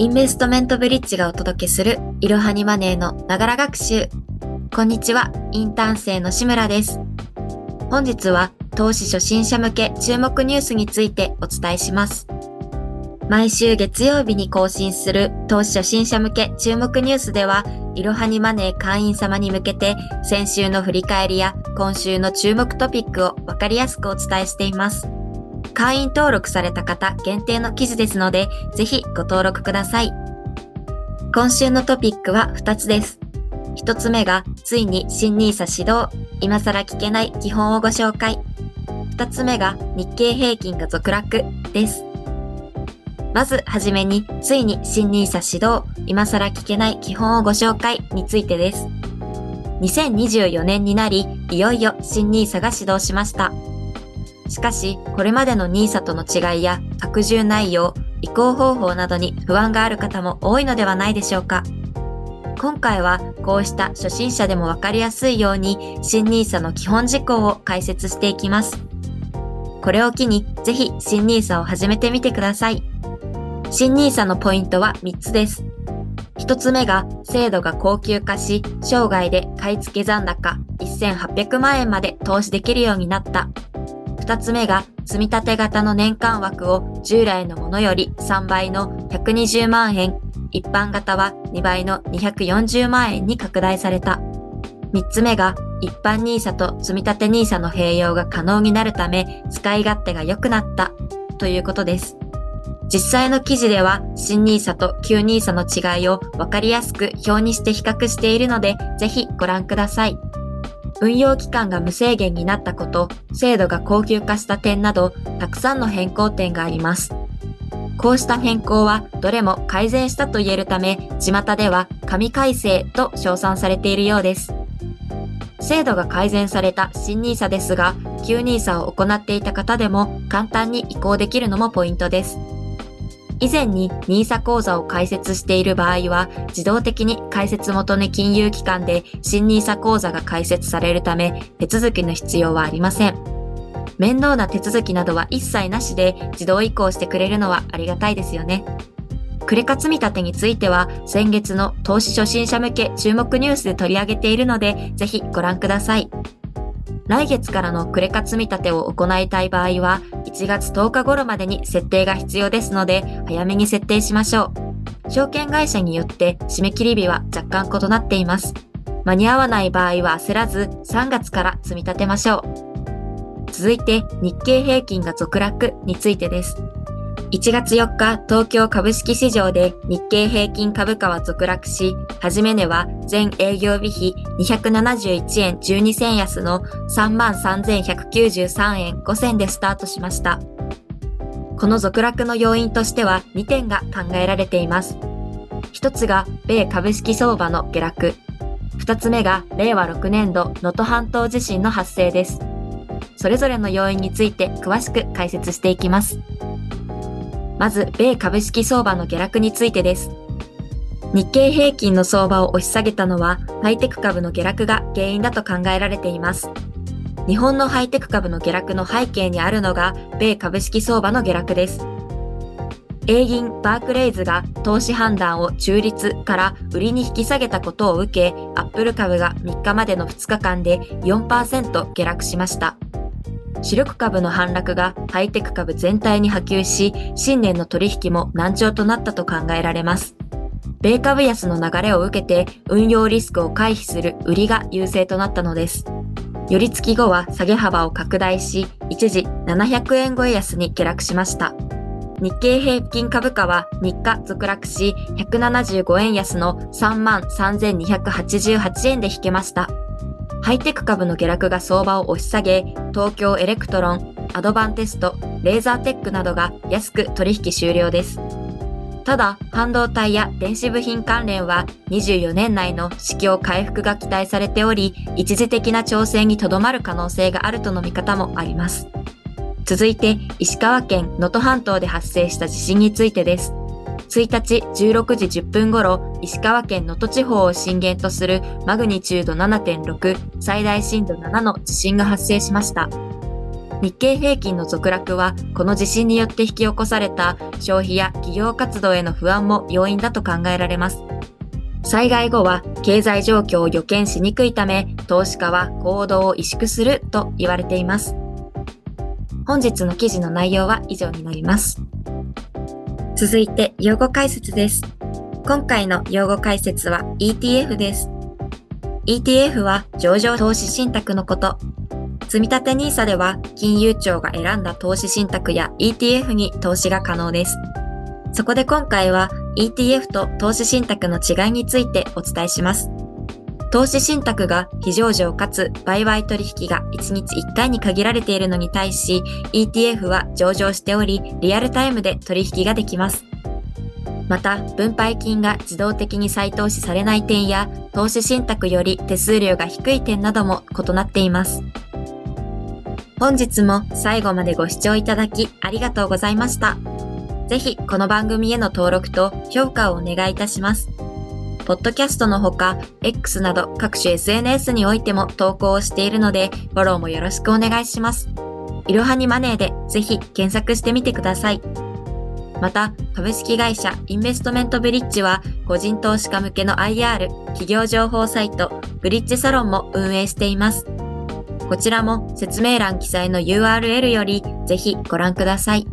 インベストメントブリッジがお届けするいろはにマネーのながら学習。こんにちは、インターン生の志村です。本日は投資初心者向け注目ニュースについてお伝えします。毎週月曜日に更新する投資初心者向け注目ニュースでは、いろはにマネー会員様に向けて先週の振り返りや今週の注目トピックをわかりやすくお伝えしています。会員登録された方限定の記事ですので、ぜひご登録ください。今週のトピックは2つです。1つ目が、ついに新 nisa 指導、今更聞けない基本をご紹介。2つ目が、日経平均が続落です。まずはじめに、ついに新 nisa 指導、今更聞けない基本をご紹介についてです。2024年になり、いよいよ新 nisa が始動しました。しかし、これまでの NISA との違いや拡充内容、移行方法などに不安がある方も多いのではないでしょうか。今回はこうした初心者でもわかりやすいように新 NISA の基本事項を解説していきます。これを機にぜひ新 NISA を始めてみてください。新 NISA のポイントは3つです。1つ目が制度が高級化し、生涯で買い付け残高1800万円まで投資できるようになった2つ目が積立型の年間枠を従来のものより3倍の120万円、一般型は2倍の240万円に拡大された。3つ目が一般 NISA と積立 NISA の併用が可能になるため使い勝手が良くなったということです。実際の記事では新 NISA と旧 NISA の違いをわかりやすく表にして比較しているのでぜひご覧ください。運用期間が無制限になったこと、制度が高級化した点など、たくさんの変更点があります。こうした変更はどれも改善したと言えるため、巷では神改正と称賛されているようです。制度が改善された新 NISA ですが、旧 NISA を行っていた方でも簡単に移行できるのもポイントです。以前に NISA 口座を開設している場合は、自動的に開設元の金融機関で新 NISA 口座が開設されるため、手続きの必要はありません。面倒な手続きなどは一切なしで自動移行してくれるのはありがたいですよね。クレカ積立については先月の投資初心者向け注目ニュースで取り上げているので、ぜひご覧ください。来月からのクレカ積立を行いたい場合は、1月10日頃までに設定が必要ですので、早めに設定しましょう。証券会社によって締め切り日は若干異なっています。間に合わない場合は焦らず3月から積み立てましょう。続いて日経平均が続落についてです。1月4日、東京株式市場で日経平均株価は続落し、はじめ値は全営業日比271円12銭安の33,193円5銭でスタートしました。この続落の要因としては2点が考えられています。1つが米株式相場の下落。2つ目が令和6年度能登半島地震の発生です。それぞれの要因について詳しく解説していきます。まず、米株式相場の下落についてです。日経平均の相場を押し下げたのは、ハイテク株の下落が原因だと考えられています。日本のハイテク株の下落の背景にあるのが、米株式相場の下落です。英銀バークレイズが投資判断を中立から売りに引き下げたことを受け、アップル株が3日までの2日間で4%下落しました。主力株の反落がハイテク株全体に波及し、新年の取引も難聴となったと考えられます。米株安の流れを受けて運用リスクを回避する売りが優勢となったのです。寄り付き後は下げ幅を拡大し、一時700円超え安に下落しました。日経平均株価は3日続落し、175円安の33,288円で引けました。ハイテク株の下落が相場を押し下げ、東京エレクトロン、アドバンテスト、レーザーテックなどが安く取引終了です。ただ、半導体や電子部品関連は24年内の市況回復が期待されており、一時的な調整にとどまる可能性があるとの見方もあります。続いて、石川県能登半島で発生した地震についてです。1日16時10分頃、石川県能登地方を震源とするマグニチュード7.6最大震度7の地震が発生しました。日経平均の続落はこの地震によって引き起こされた消費や企業活動への不安も要因だと考えられます。災害後は経済状況を予見しにくいため、投資家は行動を萎縮すると言われています。本日の記事の内容は以上になります。続いて用語解説です。今回の用語解説は ETF です。ETF は上場投資信託のこと。積立 NISA では金融庁が選んだ投資信託や ETF に投資が可能です。そこで今回は ETF と投資信託の違いについてお伝えします。投資信託が非上場かつ売買取引が1日1回に限られているのに対し ETF は上場しておりリアルタイムで取引ができます。また、分配金が自動的に再投資されない点や投資信託より手数料が低い点なども異なっています。本日も最後までご視聴いただきありがとうございました。ぜひこの番組への登録と評価をお願いいたします。ポッドキャストのほか、X など各種 SNS においても投稿をしているので、フォローもよろしくお願いします。いろはにマネーでぜひ検索してみてください。また、株式会社インベストメントブリッジは、個人投資家向けの IR、企業情報サイト、ブリッジサロンも運営しています。こちらも説明欄記載の URL よりぜひご覧ください。